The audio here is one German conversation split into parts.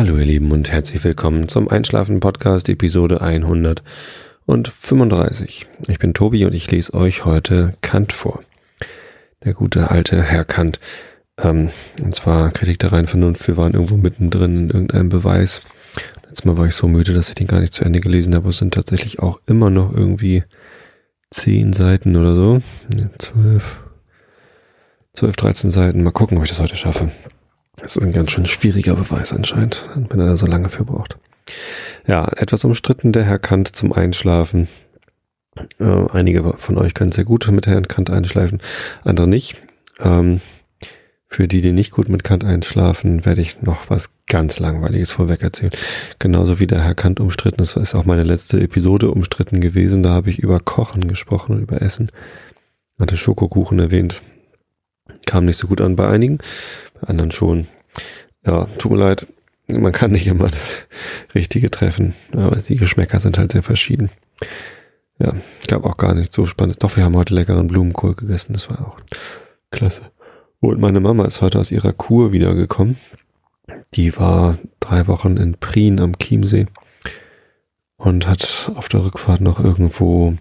Hallo ihr Lieben und herzlich willkommen zum Einschlafen Podcast Episode 135. Ich bin Tobi und ich lese euch heute Kant vor. Der gute alte Herr Kant. Ähm, und zwar Kritik der reinen Vernunft. Wir waren irgendwo mittendrin in irgendeinem Beweis. Letztes Mal war ich so müde, dass ich den gar nicht zu Ende gelesen habe. Es sind tatsächlich auch immer noch irgendwie zehn Seiten oder so. Zwölf, zwölf, dreizehn Seiten. Mal gucken, ob ich das heute schaffe. Das ist ein ganz schön schwieriger Beweis anscheinend, wenn er da so lange für braucht. Ja, etwas umstritten der Herr Kant zum Einschlafen. Äh, einige von euch können sehr gut mit Herrn Kant einschlafen, andere nicht. Ähm, für die, die nicht gut mit Kant einschlafen, werde ich noch was ganz Langweiliges vorweg erzählen. Genauso wie der Herr Kant umstritten ist, ist auch meine letzte Episode umstritten gewesen. Da habe ich über Kochen gesprochen und über Essen. Hatte Schokokuchen erwähnt. Kam nicht so gut an bei einigen anderen schon. Ja, tut mir leid, man kann nicht immer das Richtige treffen, aber die Geschmäcker sind halt sehr verschieden. Ja, gab auch gar nicht so spannend. Doch, wir haben heute leckeren Blumenkohl gegessen, das war auch klasse. Und meine Mama ist heute aus ihrer Kur wiedergekommen. Die war drei Wochen in Prien am Chiemsee und hat auf der Rückfahrt noch irgendwo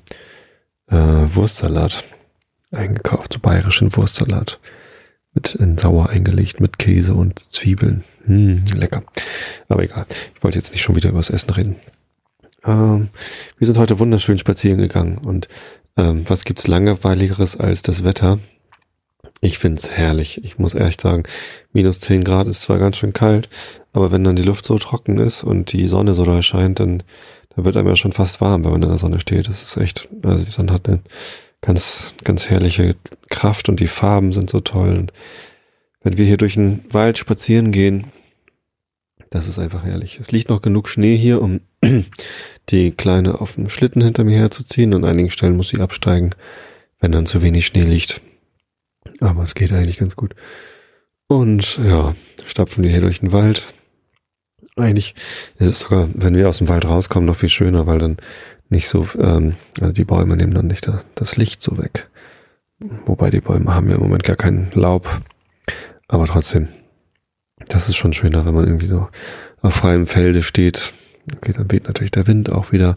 äh, Wurstsalat eingekauft, so bayerischen Wurstsalat mit in sauer eingelegt mit Käse und Zwiebeln. Hm, lecker. Aber egal. Ich wollte jetzt nicht schon wieder über das Essen reden. Ähm, wir sind heute wunderschön spazieren gegangen und ähm, was gibt's langweiligeres als das Wetter? Ich find's herrlich. Ich muss ehrlich sagen, minus 10 Grad ist zwar ganz schön kalt, aber wenn dann die Luft so trocken ist und die Sonne so doll scheint, dann, dann wird einem ja schon fast warm, wenn man in der Sonne steht. Das ist echt, also die Sonne hat eine ganz, ganz herrliche Kraft und die Farben sind so toll. Und wenn wir hier durch den Wald spazieren gehen, das ist einfach herrlich. Es liegt noch genug Schnee hier, um die Kleine auf dem Schlitten hinter mir herzuziehen. An einigen Stellen muss sie absteigen, wenn dann zu wenig Schnee liegt. Aber es geht eigentlich ganz gut. Und ja, stapfen wir hier durch den Wald. Eigentlich ist es sogar, wenn wir aus dem Wald rauskommen, noch viel schöner, weil dann nicht so, ähm, also die Bäume nehmen dann nicht das Licht so weg. Wobei die Bäume haben ja im Moment gar kein Laub. Aber trotzdem, das ist schon schöner, wenn man irgendwie so auf freiem Felde steht. Okay, dann weht natürlich der Wind auch wieder.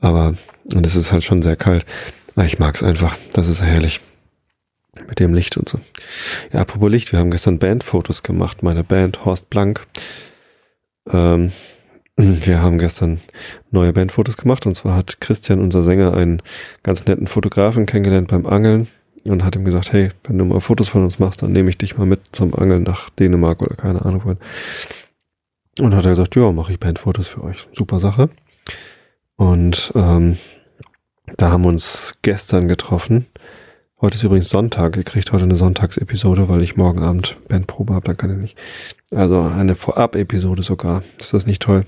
Aber, und es ist halt schon sehr kalt. Aber ich mag es einfach. Das ist herrlich. Mit dem Licht und so. Ja, apropos Licht, wir haben gestern Bandfotos gemacht. Meine Band, Horst Blank. Ähm, wir haben gestern neue Bandfotos gemacht und zwar hat Christian, unser Sänger, einen ganz netten Fotografen kennengelernt beim Angeln und hat ihm gesagt, hey, wenn du mal Fotos von uns machst, dann nehme ich dich mal mit zum Angeln nach Dänemark oder keine Ahnung wohin. Und hat er gesagt, ja, mache ich Bandfotos für euch. Super Sache. Und ähm, da haben wir uns gestern getroffen. Heute ist übrigens Sonntag. Ihr kriegt heute eine Sonntagsepisode, weil ich morgen Abend Bandprobe habe, dann kann ich nicht. Also eine Vorab-Episode sogar. Ist das nicht toll?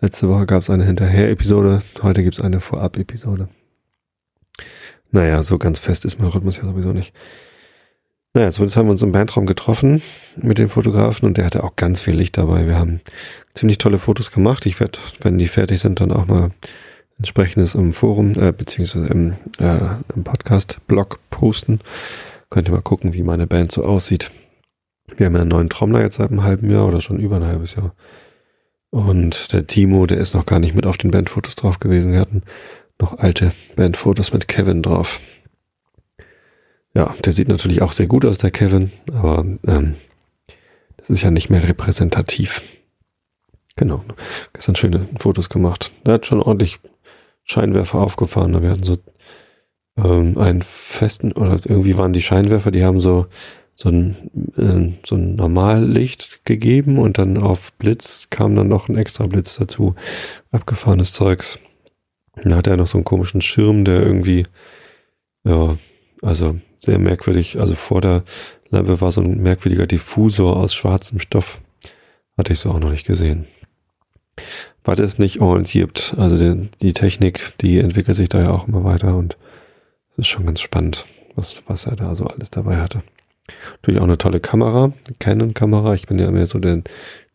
Letzte Woche gab es eine Hinterher-Episode, heute gibt es eine Vorab-Episode. Naja, so ganz fest ist mein Rhythmus ja sowieso nicht. Naja, zumindest haben wir uns im Bandraum getroffen mit dem Fotografen und der hatte auch ganz viel Licht dabei. Wir haben ziemlich tolle Fotos gemacht. Ich werde, wenn die fertig sind, dann auch mal entsprechendes im Forum, äh, beziehungsweise im, äh, im Podcast-Blog posten. Könnt ihr mal gucken, wie meine Band so aussieht. Wir haben ja einen neuen Trommler jetzt seit einem halben Jahr oder schon über ein halbes Jahr. Und der Timo, der ist noch gar nicht mit auf den Bandfotos drauf gewesen. Wir hatten noch alte Bandfotos mit Kevin drauf. Ja, der sieht natürlich auch sehr gut aus, der Kevin, aber ähm, das ist ja nicht mehr repräsentativ. Genau. Gestern schöne Fotos gemacht. Der hat schon ordentlich Scheinwerfer aufgefahren. Wir hatten so ähm, einen festen, oder irgendwie waren die Scheinwerfer, die haben so so ein, äh, so ein Normallicht gegeben und dann auf Blitz kam dann noch ein extra Blitz dazu. Abgefahrenes Zeugs. Dann hatte er noch so einen komischen Schirm, der irgendwie, ja, also sehr merkwürdig, also vor der Lampe war so ein merkwürdiger Diffusor aus schwarzem Stoff. Hatte ich so auch noch nicht gesehen. War das nicht orientiert? Also die, die Technik, die entwickelt sich da ja auch immer weiter und es ist schon ganz spannend, was, was er da so alles dabei hatte. Natürlich auch eine tolle Kamera, Canon-Kamera. Ich bin ja mehr so der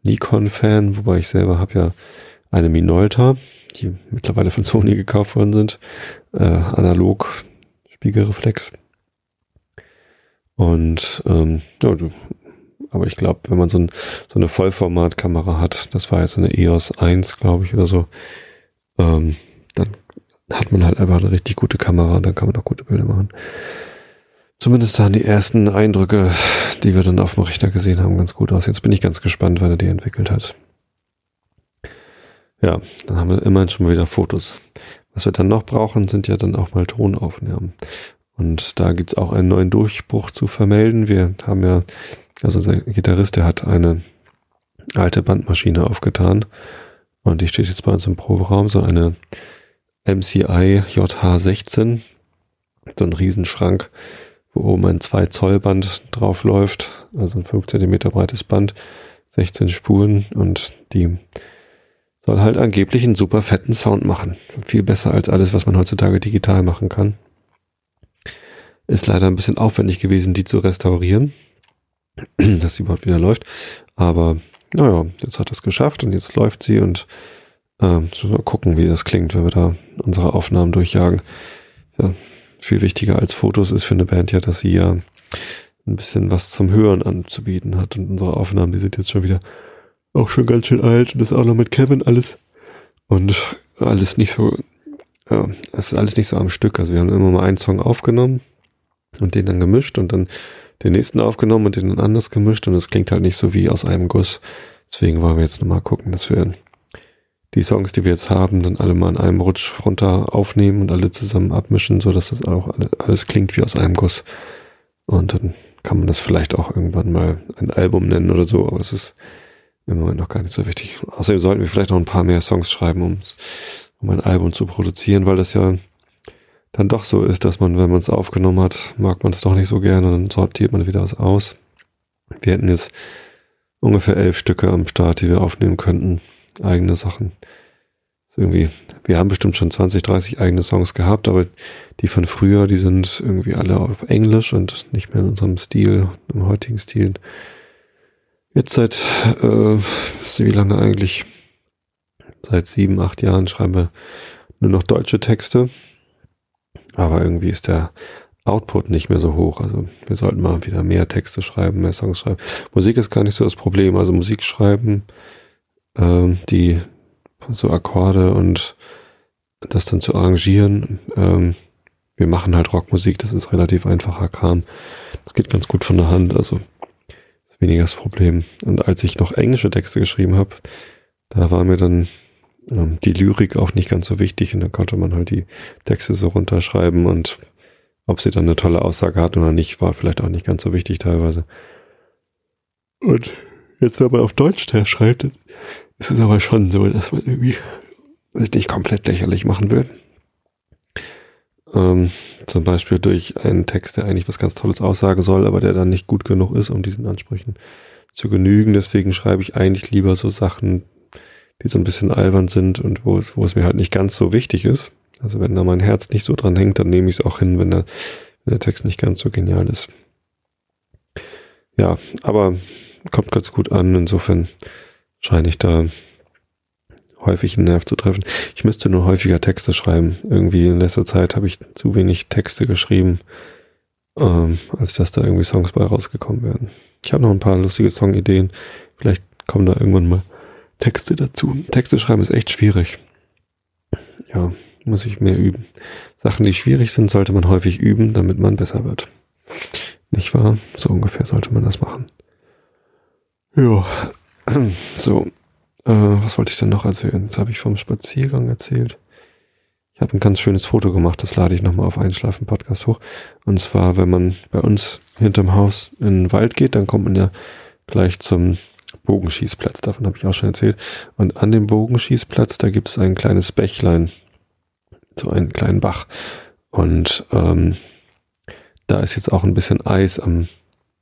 Nikon-Fan, wobei ich selber habe ja eine Minolta, die mittlerweile von Sony gekauft worden sind. Äh, analog Spiegelreflex. Und ähm, ja, Aber ich glaube, wenn man so, ein, so eine Vollformatkamera hat, das war jetzt eine EOS 1, glaube ich, oder so, ähm, dann hat man halt einfach eine richtig gute Kamera und dann kann man auch gute Bilder machen. Zumindest sahen die ersten Eindrücke, die wir dann auf dem Rechner gesehen haben, ganz gut aus. Jetzt bin ich ganz gespannt, wann er die entwickelt hat. Ja, dann haben wir immerhin schon mal wieder Fotos. Was wir dann noch brauchen, sind ja dann auch mal Tonaufnahmen. Und da gibt's auch einen neuen Durchbruch zu vermelden. Wir haben ja, also der Gitarrist, der hat eine alte Bandmaschine aufgetan und die steht jetzt bei uns im Proberaum, so eine MCI JH16, so ein Riesenschrank, wo oben ein 2 Zoll Band drauf läuft, also ein 5 Zentimeter breites Band, 16 Spuren und die soll halt angeblich einen super fetten Sound machen. Viel besser als alles, was man heutzutage digital machen kann. Ist leider ein bisschen aufwendig gewesen, die zu restaurieren, dass sie überhaupt wieder läuft. Aber naja, jetzt hat es geschafft und jetzt läuft sie und äh, mal gucken, wie das klingt, wenn wir da unsere Aufnahmen durchjagen. Ja, viel wichtiger als Fotos ist für eine Band ja, dass sie ja ein bisschen was zum Hören anzubieten hat. Und unsere Aufnahmen, die sind jetzt schon wieder auch schon ganz schön alt und das auch noch mit Kevin alles. Und alles nicht so, ja, es ist alles nicht so am Stück. Also wir haben immer mal einen Song aufgenommen und den dann gemischt und dann den nächsten aufgenommen und den dann anders gemischt und es klingt halt nicht so wie aus einem Guss. Deswegen wollen wir jetzt nochmal gucken, dass wir die Songs, die wir jetzt haben, dann alle mal in einem Rutsch runter aufnehmen und alle zusammen abmischen, so dass das auch alles klingt wie aus einem Guss. Und dann kann man das vielleicht auch irgendwann mal ein Album nennen oder so, aber das ist im Moment noch gar nicht so wichtig. Außerdem sollten wir vielleicht noch ein paar mehr Songs schreiben, um ein Album zu produzieren, weil das ja dann doch so ist, dass man, wenn man es aufgenommen hat, mag man es doch nicht so gerne, dann sortiert man wieder was aus. Wir hätten jetzt ungefähr elf Stücke am Start, die wir aufnehmen könnten eigene Sachen. Irgendwie, wir haben bestimmt schon 20, 30 eigene Songs gehabt, aber die von früher, die sind irgendwie alle auf Englisch und nicht mehr in unserem Stil, im heutigen Stil. Jetzt seit, äh, wie lange eigentlich? Seit sieben, acht Jahren schreiben wir nur noch deutsche Texte. Aber irgendwie ist der Output nicht mehr so hoch. Also wir sollten mal wieder mehr Texte schreiben, mehr Songs schreiben. Musik ist gar nicht so das Problem. Also Musik schreiben ähm, die so Akkorde und das dann zu arrangieren. Ähm, wir machen halt Rockmusik, das ist relativ einfacher Kram. Das geht ganz gut von der Hand, also ist weniger das Problem. Und als ich noch englische Texte geschrieben habe, da war mir dann ähm, die Lyrik auch nicht ganz so wichtig und da konnte man halt die Texte so runterschreiben und ob sie dann eine tolle Aussage hat oder nicht, war vielleicht auch nicht ganz so wichtig teilweise. Und jetzt, wenn man auf Deutsch schreibt, es ist aber schon so, dass man irgendwie sich nicht komplett lächerlich machen will. Ähm, zum Beispiel durch einen Text, der eigentlich was ganz Tolles aussagen soll, aber der dann nicht gut genug ist, um diesen Ansprüchen zu genügen. Deswegen schreibe ich eigentlich lieber so Sachen, die so ein bisschen albern sind und wo es, wo es mir halt nicht ganz so wichtig ist. Also wenn da mein Herz nicht so dran hängt, dann nehme ich es auch hin, wenn der, wenn der Text nicht ganz so genial ist. Ja, aber kommt ganz gut an. Insofern scheine ich da häufig einen Nerv zu treffen. Ich müsste nur häufiger Texte schreiben. Irgendwie in letzter Zeit habe ich zu wenig Texte geschrieben, ähm, als dass da irgendwie Songs bei rausgekommen werden. Ich habe noch ein paar lustige Songideen. Vielleicht kommen da irgendwann mal Texte dazu. Texte schreiben ist echt schwierig. Ja, muss ich mehr üben. Sachen, die schwierig sind, sollte man häufig üben, damit man besser wird. Nicht wahr? So ungefähr sollte man das machen. Ja, so, äh, was wollte ich denn noch erzählen? Jetzt habe ich vom Spaziergang erzählt. Ich habe ein ganz schönes Foto gemacht, das lade ich nochmal auf Einschlafen Podcast hoch. Und zwar, wenn man bei uns hinterm Haus in den Wald geht, dann kommt man ja gleich zum Bogenschießplatz. Davon habe ich auch schon erzählt. Und an dem Bogenschießplatz, da gibt es ein kleines Bächlein, so einen kleinen Bach. Und ähm, da ist jetzt auch ein bisschen Eis am,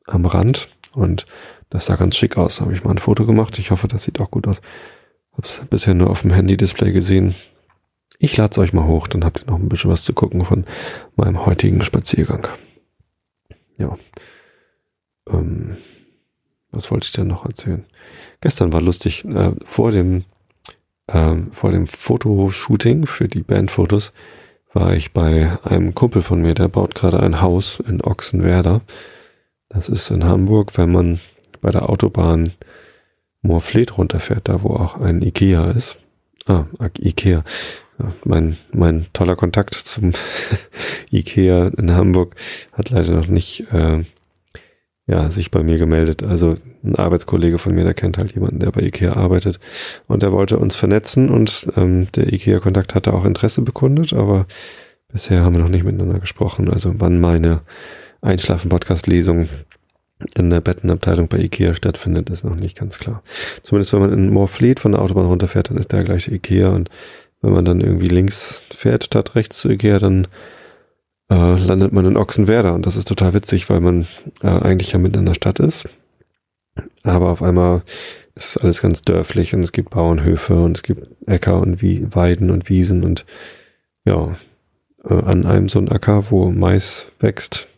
am Rand. Und das sah ganz schick aus. Habe ich mal ein Foto gemacht. Ich hoffe, das sieht auch gut aus. Hab's bisher nur auf dem Handy-Display gesehen. Ich lade es euch mal hoch, dann habt ihr noch ein bisschen was zu gucken von meinem heutigen Spaziergang. Ja. Ähm, was wollte ich denn noch erzählen? Gestern war lustig, äh, vor dem äh, vor dem Fotoshooting für die Bandfotos war ich bei einem Kumpel von mir, der baut gerade ein Haus in Ochsenwerder. Das ist in Hamburg, wenn man bei der Autobahn Moorfleet runterfährt, da wo auch ein Ikea ist. Ah, Ikea. Mein, mein toller Kontakt zum Ikea in Hamburg hat leider noch nicht äh, ja, sich bei mir gemeldet. Also ein Arbeitskollege von mir, der kennt halt jemanden, der bei Ikea arbeitet und der wollte uns vernetzen und ähm, der Ikea-Kontakt hatte auch Interesse bekundet, aber bisher haben wir noch nicht miteinander gesprochen. Also wann meine Einschlafen-Podcast-Lesung in der Bettenabteilung bei Ikea stattfindet, ist noch nicht ganz klar. Zumindest wenn man in Moorfleet von der Autobahn runterfährt, dann ist der gleiche Ikea und wenn man dann irgendwie links fährt statt rechts zu Ikea, dann äh, landet man in Ochsenwerder und das ist total witzig, weil man äh, eigentlich ja mitten in der Stadt ist. Aber auf einmal ist alles ganz dörflich und es gibt Bauernhöfe und es gibt Äcker und Wie Weiden und Wiesen und ja, äh, an einem so ein Acker, wo Mais wächst,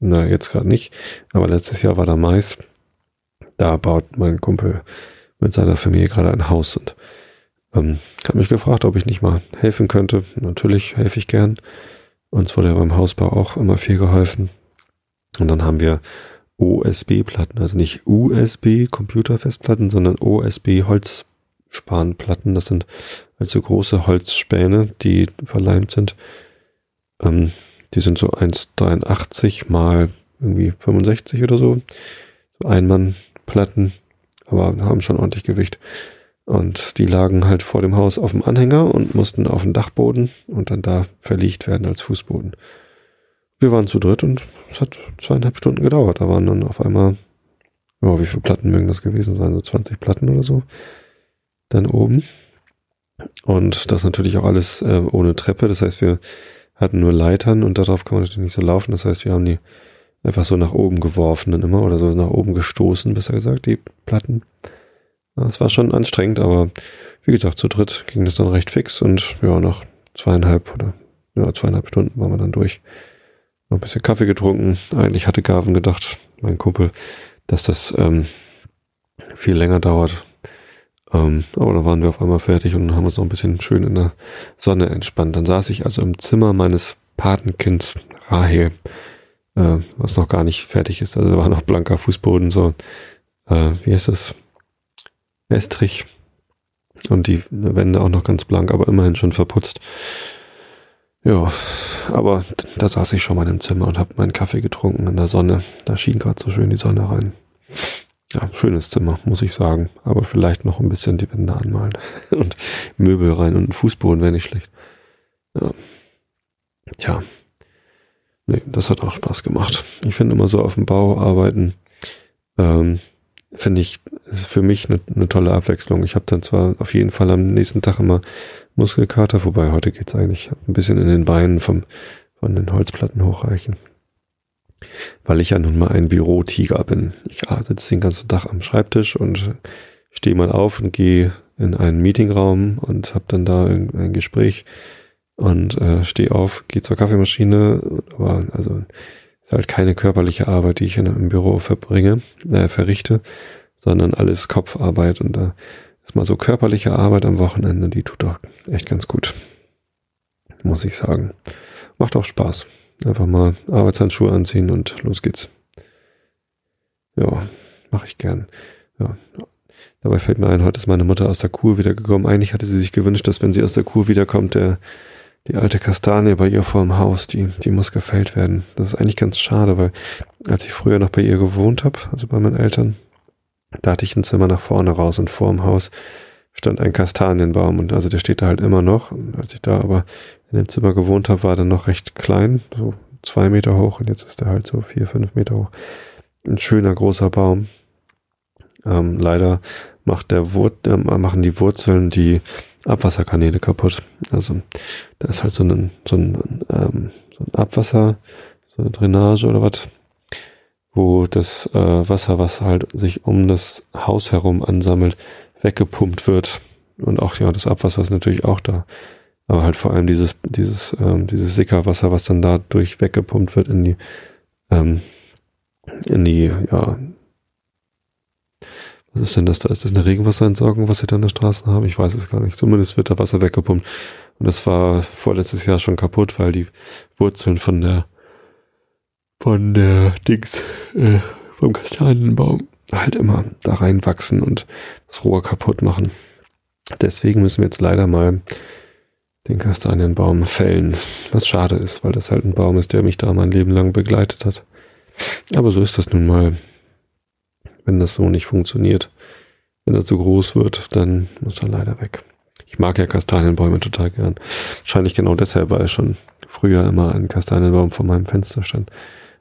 na, jetzt gerade nicht, aber letztes Jahr war da Mais. Da baut mein Kumpel mit seiner Familie gerade ein Haus und ähm, hat mich gefragt, ob ich nicht mal helfen könnte. Natürlich helfe ich gern. Uns wurde ja beim Hausbau auch immer viel geholfen. Und dann haben wir OSB-Platten, also nicht USB Computerfestplatten, sondern OSB Holzspanplatten. Das sind also große Holzspäne, die verleimt sind. Ähm, die sind so 1,83 mal irgendwie 65 oder so. So Einmannplatten, aber haben schon ordentlich Gewicht. Und die lagen halt vor dem Haus auf dem Anhänger und mussten auf den Dachboden und dann da verlegt werden als Fußboden. Wir waren zu dritt und es hat zweieinhalb Stunden gedauert. Da waren dann auf einmal, oh, wie viele Platten mögen das gewesen sein? So 20 Platten oder so. Dann oben. Und das natürlich auch alles äh, ohne Treppe. Das heißt, wir hatten nur Leitern und darauf kann man natürlich nicht so laufen. Das heißt, wir haben die einfach so nach oben geworfen dann immer oder so nach oben gestoßen, besser gesagt, die Platten. Das war schon anstrengend, aber wie gesagt, zu dritt ging das dann recht fix und ja, nach zweieinhalb oder ja, zweieinhalb Stunden waren wir dann durch. Noch ein bisschen Kaffee getrunken. Eigentlich hatte Gavin gedacht, mein Kumpel, dass das ähm, viel länger dauert. Ähm, aber da waren wir auf einmal fertig und haben uns noch ein bisschen schön in der Sonne entspannt. Dann saß ich also im Zimmer meines Patenkinds Rahel, äh, was noch gar nicht fertig ist. Also da war noch blanker Fußboden, so, äh, wie heißt das? Estrich. Und die Wände auch noch ganz blank, aber immerhin schon verputzt. Ja, aber da saß ich schon mal im Zimmer und habe meinen Kaffee getrunken in der Sonne. Da schien gerade so schön die Sonne rein. Ja, schönes Zimmer, muss ich sagen. Aber vielleicht noch ein bisschen die Wände anmalen. Und Möbel rein und ein Fußboden wäre nicht schlecht. Ja. Tja. Nee, das hat auch Spaß gemacht. Ich finde immer so auf dem Bau arbeiten, ähm, finde ich, ist für mich eine, eine tolle Abwechslung. Ich habe dann zwar auf jeden Fall am nächsten Tag immer Muskelkater, wobei heute geht's eigentlich ein bisschen in den Beinen vom, von den Holzplatten hochreichen. Weil ich ja nun mal ein Bürotiger bin. Ich sitze den ganzen Tag am Schreibtisch und stehe mal auf und gehe in einen Meetingraum und habe dann da ein Gespräch und äh, stehe auf, gehe zur Kaffeemaschine, aber also ist halt keine körperliche Arbeit, die ich in einem Büro verbringe, äh, verrichte, sondern alles Kopfarbeit und da ist mal so körperliche Arbeit am Wochenende, die tut doch echt ganz gut. Muss ich sagen. Macht auch Spaß. Einfach mal Arbeitshandschuhe anziehen und los geht's. Ja, mache ich gern. Ja. Dabei fällt mir ein, heute ist meine Mutter aus der Kur wiedergekommen. Eigentlich hatte sie sich gewünscht, dass wenn sie aus der Kur wiederkommt, der, die alte Kastanie bei ihr vor dem Haus, die, die muss gefällt werden. Das ist eigentlich ganz schade, weil als ich früher noch bei ihr gewohnt habe, also bei meinen Eltern, da hatte ich ein Zimmer nach vorne raus und vor dem Haus stand ein Kastanienbaum und also der steht da halt immer noch. Und als ich da aber in dem Zimmer gewohnt habe, war der noch recht klein, so zwei Meter hoch und jetzt ist der halt so vier, fünf Meter hoch. Ein schöner großer Baum. Ähm, leider macht der Wur äh, machen die Wurzeln die Abwasserkanäle kaputt. Also da ist halt so ein, so ein, ähm, so ein Abwasser, so eine Drainage oder was wo das äh, Wasser, was halt sich um das Haus herum ansammelt, weggepumpt wird. Und auch, ja, das Abwasser ist natürlich auch da. Aber halt vor allem dieses, dieses, ähm, dieses Sickerwasser, was dann dadurch weggepumpt wird in die, ähm, in die, ja, was ist denn das da? Ist das eine Regenwasserentsorgung, was sie da in der Straße haben? Ich weiß es gar nicht. Zumindest wird da Wasser weggepumpt. Und das war vorletztes Jahr schon kaputt, weil die Wurzeln von der von der Dings, äh, vom Kastanienbaum halt immer da reinwachsen und das Rohr kaputt machen. Deswegen müssen wir jetzt leider mal den Kastanienbaum fällen, was schade ist, weil das halt ein Baum ist, der mich da mein Leben lang begleitet hat. Aber so ist das nun mal. Wenn das so nicht funktioniert, wenn er zu groß wird, dann muss er leider weg. Ich mag ja Kastanienbäume total gern. Wahrscheinlich genau deshalb, weil schon früher immer ein Kastanienbaum vor meinem Fenster stand.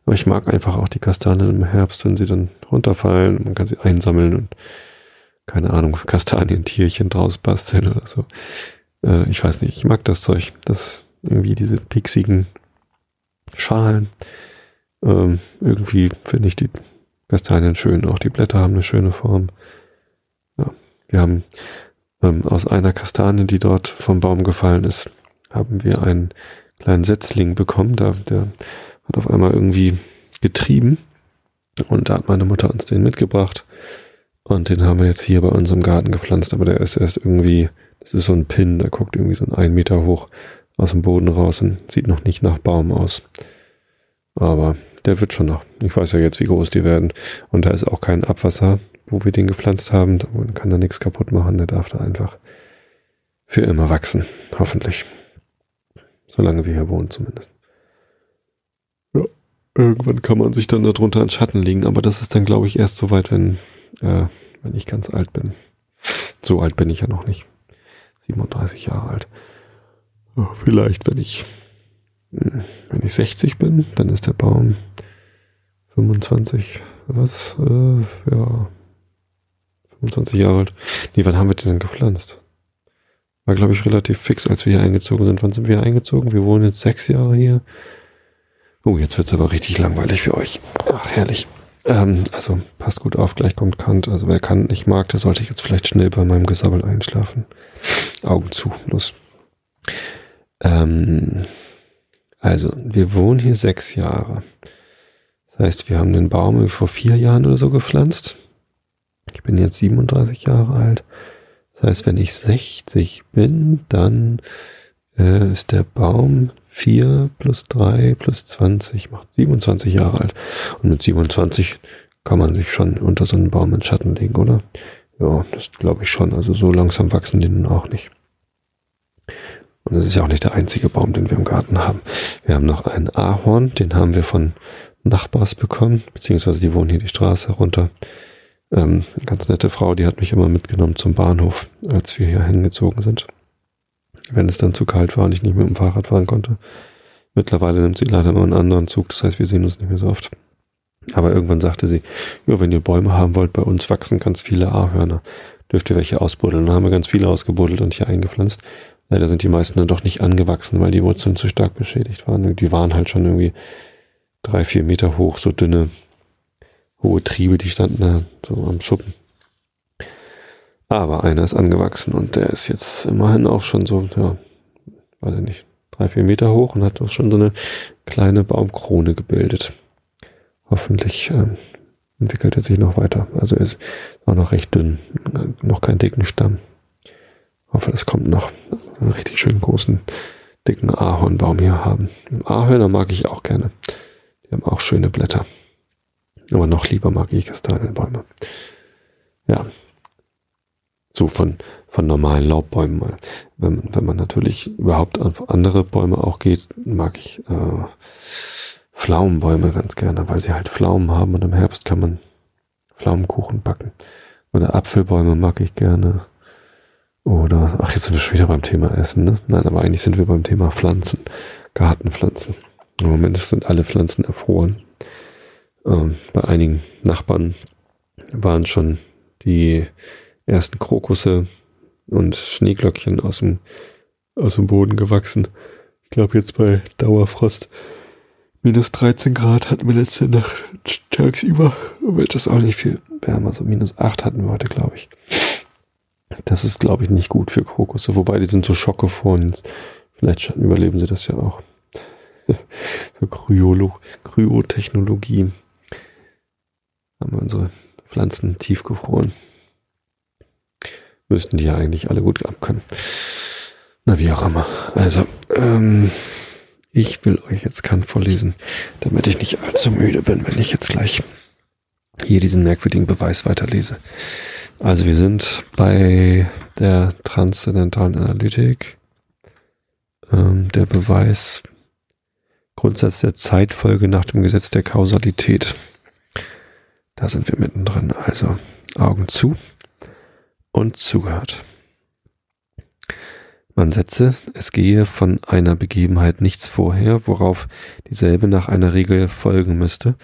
Aber ich mag einfach auch die Kastanien im Herbst, wenn sie dann runterfallen. Man kann sie einsammeln und keine Ahnung, Kastanientierchen draus basteln oder so. Äh, ich weiß nicht, ich mag das Zeug. Das irgendwie diese pieksigen Schalen. Ähm, irgendwie finde ich die Kastanien schön. Auch die Blätter haben eine schöne Form. Ja, wir haben ähm, aus einer Kastanie, die dort vom Baum gefallen ist, haben wir einen kleinen Setzling bekommen. Da, der hat auf einmal irgendwie getrieben. Und da hat meine Mutter uns den mitgebracht. Und den haben wir jetzt hier bei uns im Garten gepflanzt. Aber der ist erst irgendwie, das ist so ein Pin, der guckt irgendwie so einen Meter hoch aus dem Boden raus und sieht noch nicht nach Baum aus. Aber der wird schon noch. Ich weiß ja jetzt, wie groß die werden. Und da ist auch kein Abwasser, wo wir den gepflanzt haben. Man kann da nichts kaputt machen. Der darf da einfach für immer wachsen. Hoffentlich. Solange wir hier wohnen zumindest. Irgendwann kann man sich dann darunter in Schatten legen, aber das ist dann, glaube ich, erst so weit, wenn, äh, wenn ich ganz alt bin. So alt bin ich ja noch nicht. 37 Jahre alt. Ja, vielleicht, wenn ich, hm, wenn ich 60 bin, dann ist der Baum 25, was, äh, ja, 25 Jahre alt. Nee, wann haben wir den denn gepflanzt? War, glaube ich, relativ fix, als wir hier eingezogen sind. Wann sind wir eingezogen? Wir wohnen jetzt sechs Jahre hier. Oh, jetzt wird's aber richtig langweilig für euch. Ach, herrlich. Ähm, also, passt gut auf, gleich kommt Kant. Also, wer Kant nicht mag, der sollte jetzt vielleicht schnell bei meinem Gesabbel einschlafen. Augen zu, los. Ähm, also, wir wohnen hier sechs Jahre. Das heißt, wir haben den Baum vor vier Jahren oder so gepflanzt. Ich bin jetzt 37 Jahre alt. Das heißt, wenn ich 60 bin, dann äh, ist der Baum 4 plus 3 plus 20 macht 27 Jahre alt. Und mit 27 kann man sich schon unter so einen Baum in Schatten legen, oder? Ja, das glaube ich schon. Also so langsam wachsen die nun auch nicht. Und das ist ja auch nicht der einzige Baum, den wir im Garten haben. Wir haben noch einen Ahorn, den haben wir von Nachbars bekommen, beziehungsweise die wohnen hier die Straße runter. Ähm, eine ganz nette Frau, die hat mich immer mitgenommen zum Bahnhof, als wir hier hingezogen sind. Wenn es dann zu kalt war und ich nicht mit dem Fahrrad fahren konnte. Mittlerweile nimmt sie leider immer einen anderen Zug, das heißt, wir sehen uns nicht mehr so oft. Aber irgendwann sagte sie, ja, wenn ihr Bäume haben wollt, bei uns wachsen ganz viele Ahörner. Dürft ihr welche ausbuddeln? Dann haben wir ganz viele ausgebuddelt und hier eingepflanzt. Leider sind die meisten dann doch nicht angewachsen, weil die Wurzeln zu stark beschädigt waren. Die waren halt schon irgendwie drei, vier Meter hoch, so dünne hohe Triebe, die standen da so am Schuppen. Aber einer ist angewachsen und der ist jetzt immerhin auch schon so, ja, weiß ich nicht, drei, vier Meter hoch und hat auch schon so eine kleine Baumkrone gebildet. Hoffentlich ähm, entwickelt er sich noch weiter. Also er ist auch noch recht dünn, noch keinen dicken Stamm. Hoffe, das kommt noch. Einen richtig schönen großen, dicken Ahornbaum hier haben. Ahörner mag ich auch gerne. Die haben auch schöne Blätter. Aber noch lieber mag ich Kastanienbäume. Ja. So von, von normalen Laubbäumen mal. Wenn, wenn man natürlich überhaupt auf andere Bäume auch geht, mag ich äh, Pflaumenbäume ganz gerne, weil sie halt Pflaumen haben und im Herbst kann man Pflaumenkuchen backen. Oder Apfelbäume mag ich gerne. Oder, ach, jetzt sind wir schon wieder beim Thema Essen, ne? Nein, aber eigentlich sind wir beim Thema Pflanzen, Gartenpflanzen. Im Moment sind alle Pflanzen erfroren. Ähm, bei einigen Nachbarn waren schon die ersten Krokusse und Schneeglöckchen aus dem, aus dem Boden gewachsen. Ich glaube jetzt bei Dauerfrost minus 13 Grad hatten wir letzte Nacht tagsüber. Wird das auch nicht viel wärmer. So minus 8 hatten wir heute, glaube ich. Das ist, glaube ich, nicht gut für Krokusse. Wobei die sind so schockgefroren. Vielleicht überleben sie das ja auch. so Kryolo Kryotechnologie haben wir unsere Pflanzen tiefgefroren. Müssten die ja eigentlich alle gut abkönnen. Na, wie auch immer. Also, ähm, ich will euch jetzt Kant vorlesen, damit ich nicht allzu müde bin, wenn ich jetzt gleich hier diesen merkwürdigen Beweis weiterlese. Also wir sind bei der transzendentalen Analytik. Ähm, der Beweis Grundsatz der Zeitfolge nach dem Gesetz der Kausalität. Da sind wir mittendrin. Also Augen zu und zugehört. Man setze, es gehe von einer Begebenheit nichts vorher, worauf dieselbe nach einer Regel folgen müsste,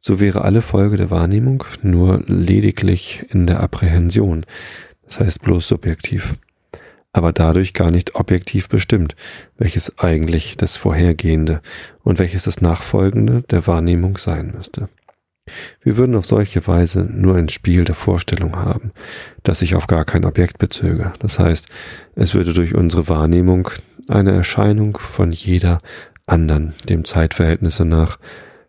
so wäre alle Folge der Wahrnehmung nur lediglich in der Apprehension, das heißt bloß subjektiv, aber dadurch gar nicht objektiv bestimmt, welches eigentlich das Vorhergehende und welches das Nachfolgende der Wahrnehmung sein müsste. Wir würden auf solche Weise nur ein Spiel der Vorstellung haben, das sich auf gar kein Objekt bezöge. Das heißt, es würde durch unsere Wahrnehmung eine Erscheinung von jeder anderen, dem Zeitverhältnisse nach,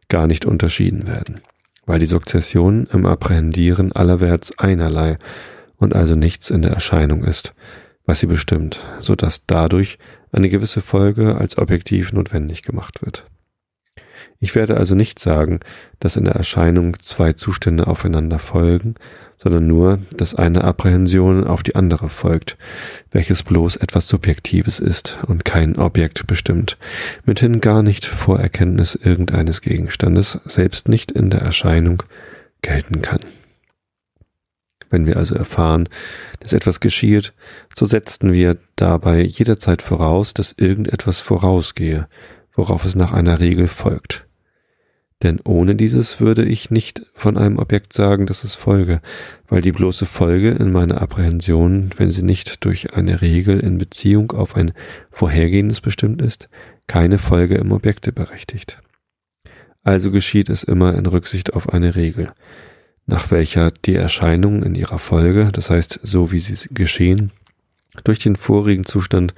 gar nicht unterschieden werden, weil die Sukzession im Apprehendieren allerwärts einerlei und also nichts in der Erscheinung ist, was sie bestimmt, so dass dadurch eine gewisse Folge als objektiv notwendig gemacht wird. Ich werde also nicht sagen, dass in der Erscheinung zwei Zustände aufeinander folgen, sondern nur, dass eine Apprehension auf die andere folgt, welches bloß etwas Subjektives ist und kein Objekt bestimmt, mithin gar nicht vor Erkenntnis irgendeines Gegenstandes, selbst nicht in der Erscheinung, gelten kann. Wenn wir also erfahren, dass etwas geschieht, so setzten wir dabei jederzeit voraus, dass irgendetwas vorausgehe, worauf es nach einer Regel folgt. Denn ohne dieses würde ich nicht von einem Objekt sagen, dass es folge, weil die bloße Folge in meiner Apprehension, wenn sie nicht durch eine Regel in Beziehung auf ein Vorhergehendes bestimmt ist, keine Folge im Objekte berechtigt. Also geschieht es immer in Rücksicht auf eine Regel, nach welcher die Erscheinungen in ihrer Folge, das heißt so wie sie geschehen, durch den vorigen Zustand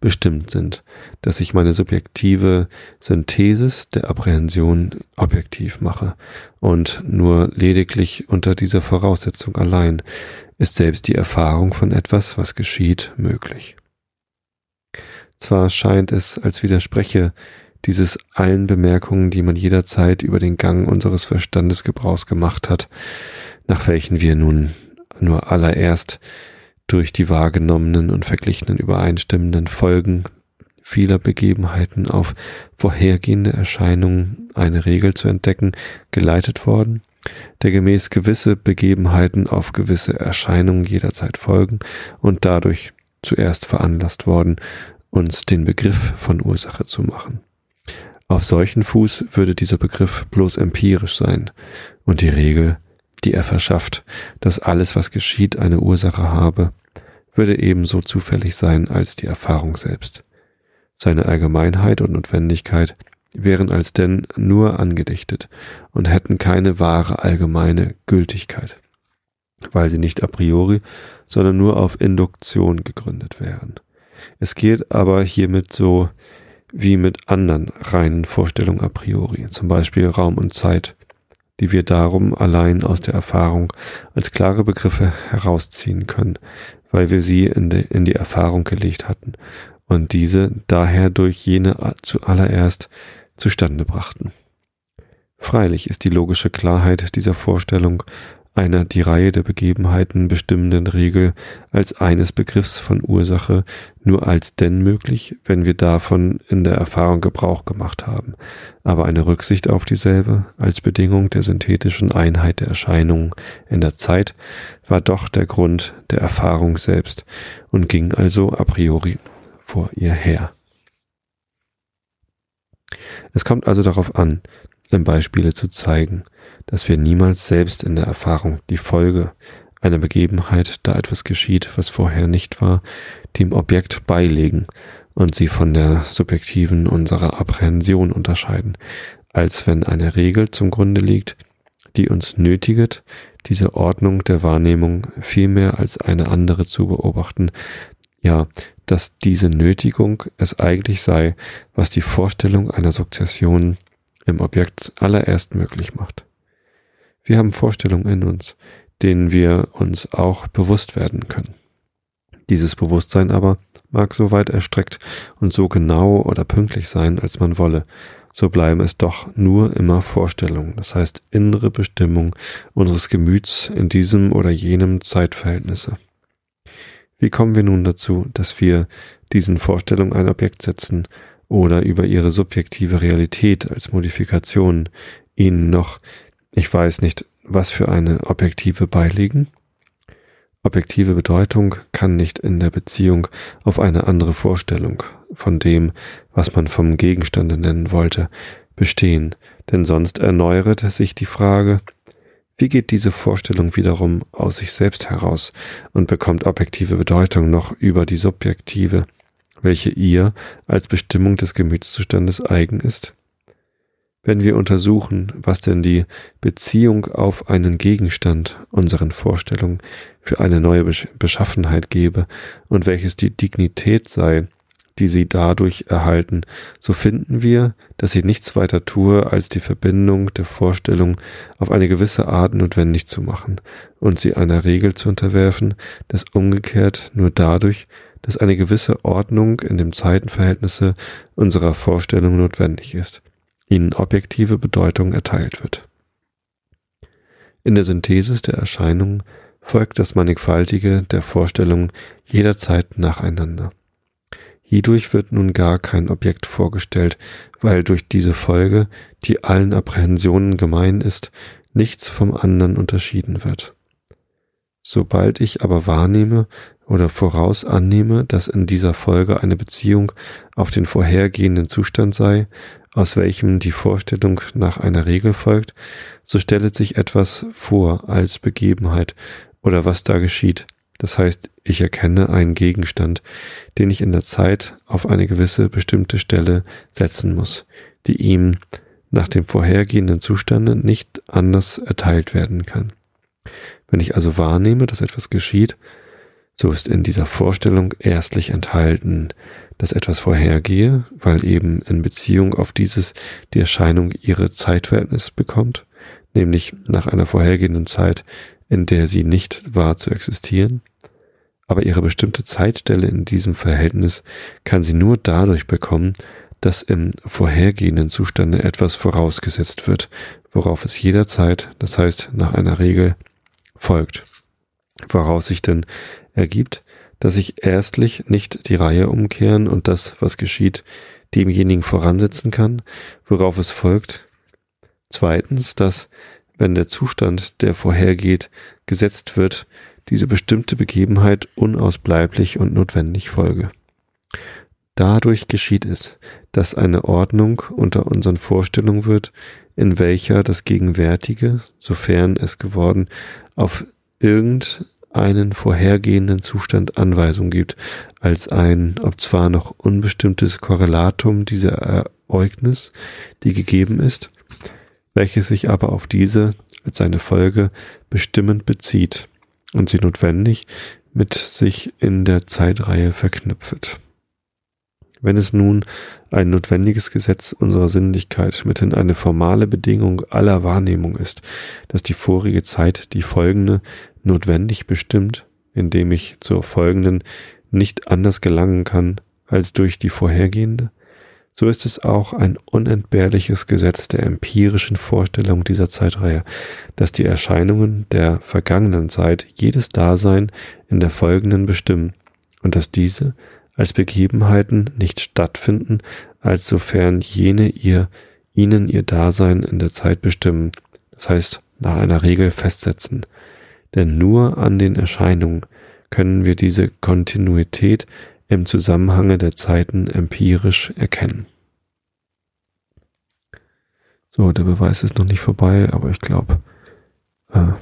bestimmt sind, dass ich meine subjektive Synthesis der Apprehension objektiv mache und nur lediglich unter dieser Voraussetzung allein ist selbst die Erfahrung von etwas, was geschieht, möglich. Zwar scheint es, als widerspreche dieses allen Bemerkungen, die man jederzeit über den Gang unseres Verstandes Gebrauchs gemacht hat, nach welchen wir nun nur allererst durch die wahrgenommenen und verglichenen übereinstimmenden Folgen vieler Begebenheiten auf vorhergehende Erscheinungen eine Regel zu entdecken, geleitet worden, der gemäß gewisse Begebenheiten auf gewisse Erscheinungen jederzeit folgen und dadurch zuerst veranlasst worden, uns den Begriff von Ursache zu machen. Auf solchen Fuß würde dieser Begriff bloß empirisch sein und die Regel die er verschafft, dass alles, was geschieht, eine Ursache habe, würde ebenso zufällig sein als die Erfahrung selbst. Seine Allgemeinheit und Notwendigkeit wären als denn nur angedichtet und hätten keine wahre allgemeine Gültigkeit, weil sie nicht a priori, sondern nur auf Induktion gegründet wären. Es geht aber hiermit so wie mit anderen reinen Vorstellungen a priori, zum Beispiel Raum und Zeit, die wir darum allein aus der Erfahrung als klare Begriffe herausziehen können, weil wir sie in die, in die Erfahrung gelegt hatten und diese daher durch jene zuallererst zustande brachten. Freilich ist die logische Klarheit dieser Vorstellung einer die Reihe der Begebenheiten bestimmenden Regel als eines Begriffs von Ursache nur als denn möglich, wenn wir davon in der Erfahrung Gebrauch gemacht haben, aber eine Rücksicht auf dieselbe als Bedingung der synthetischen Einheit der Erscheinungen in der Zeit war doch der Grund der Erfahrung selbst und ging also a priori vor ihr her. Es kommt also darauf an, im Beispiele zu zeigen, dass wir niemals selbst in der Erfahrung die Folge einer Begebenheit, da etwas geschieht, was vorher nicht war, dem Objekt beilegen und sie von der subjektiven unserer Apprehension unterscheiden, als wenn eine Regel zum Grunde liegt, die uns nötiget, diese Ordnung der Wahrnehmung vielmehr als eine andere zu beobachten, ja, dass diese Nötigung es eigentlich sei, was die Vorstellung einer Sukzession im Objekt allererst möglich macht. Wir haben Vorstellungen in uns, denen wir uns auch bewusst werden können. Dieses Bewusstsein aber mag so weit erstreckt und so genau oder pünktlich sein, als man wolle, so bleiben es doch nur immer Vorstellungen, das heißt innere Bestimmung unseres Gemüts in diesem oder jenem Zeitverhältnisse. Wie kommen wir nun dazu, dass wir diesen Vorstellungen ein Objekt setzen oder über ihre subjektive Realität als Modifikation ihnen noch, ich weiß nicht, was für eine objektive beilegen? Objektive Bedeutung kann nicht in der Beziehung auf eine andere Vorstellung von dem, was man vom Gegenstande nennen wollte, bestehen, denn sonst erneuert sich die Frage, wie geht diese Vorstellung wiederum aus sich selbst heraus und bekommt objektive Bedeutung noch über die subjektive, welche ihr als Bestimmung des Gemütszustandes eigen ist? Wenn wir untersuchen, was denn die Beziehung auf einen Gegenstand unseren Vorstellungen für eine neue Beschaffenheit gebe und welches die Dignität sei, die sie dadurch erhalten, so finden wir, dass sie nichts weiter tue, als die Verbindung der Vorstellung auf eine gewisse Art notwendig zu machen und sie einer Regel zu unterwerfen, dass umgekehrt nur dadurch, dass eine gewisse Ordnung in dem Zeitenverhältnisse unserer Vorstellung notwendig ist, ihnen objektive Bedeutung erteilt wird. In der Synthesis der Erscheinungen folgt das Mannigfaltige der Vorstellungen jederzeit nacheinander. Hierdurch wird nun gar kein Objekt vorgestellt, weil durch diese Folge, die allen Apprehensionen gemein ist, nichts vom anderen unterschieden wird. Sobald ich aber wahrnehme oder voraus annehme, dass in dieser Folge eine Beziehung auf den vorhergehenden Zustand sei, aus welchem die Vorstellung nach einer Regel folgt, so stellet sich etwas vor als Begebenheit oder was da geschieht, das heißt, ich erkenne einen Gegenstand, den ich in der Zeit auf eine gewisse bestimmte Stelle setzen muss, die ihm nach dem vorhergehenden Zustande nicht anders erteilt werden kann. Wenn ich also wahrnehme, dass etwas geschieht, so ist in dieser Vorstellung erstlich enthalten, dass etwas vorhergehe, weil eben in Beziehung auf dieses die Erscheinung ihre Zeitverhältnis bekommt, nämlich nach einer vorhergehenden Zeit, in der sie nicht war zu existieren, aber ihre bestimmte Zeitstelle in diesem Verhältnis kann sie nur dadurch bekommen, dass im vorhergehenden Zustande etwas vorausgesetzt wird, worauf es jederzeit, das heißt nach einer Regel, folgt. Woraus sich denn ergibt, dass ich erstlich nicht die Reihe umkehren und das, was geschieht, demjenigen voransetzen kann, worauf es folgt. Zweitens, dass wenn der Zustand, der vorhergeht, gesetzt wird, diese bestimmte Begebenheit unausbleiblich und notwendig folge. Dadurch geschieht es, dass eine Ordnung unter unseren Vorstellungen wird, in welcher das Gegenwärtige, sofern es geworden, auf irgendeinen vorhergehenden Zustand Anweisung gibt, als ein, ob zwar noch unbestimmtes Korrelatum dieser Ereignis, die gegeben ist, welches sich aber auf diese als seine Folge bestimmend bezieht und sie notwendig mit sich in der Zeitreihe verknüpft. Wenn es nun ein notwendiges Gesetz unserer Sinnlichkeit mithin eine formale Bedingung aller Wahrnehmung ist, dass die vorige Zeit die folgende notwendig bestimmt, indem ich zur folgenden nicht anders gelangen kann als durch die vorhergehende, so ist es auch ein unentbehrliches Gesetz der empirischen Vorstellung dieser Zeitreihe, dass die Erscheinungen der vergangenen Zeit jedes Dasein in der folgenden bestimmen und dass diese als Begebenheiten nicht stattfinden, als sofern jene ihr ihnen ihr Dasein in der Zeit bestimmen, das heißt nach einer Regel festsetzen. Denn nur an den Erscheinungen können wir diese Kontinuität im Zusammenhange der Zeiten empirisch erkennen. So, der Beweis ist noch nicht vorbei, aber ich glaube, äh,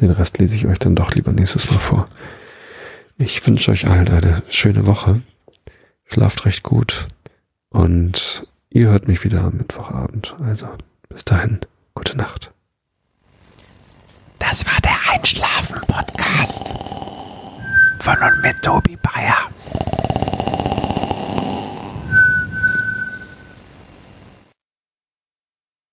den Rest lese ich euch dann doch lieber nächstes Mal vor. Ich wünsche euch allen eine schöne Woche. Schlaft recht gut und ihr hört mich wieder am Mittwochabend. Also bis dahin, gute Nacht. Das war der Einschlafen-Podcast von und mit Tobi Bayer.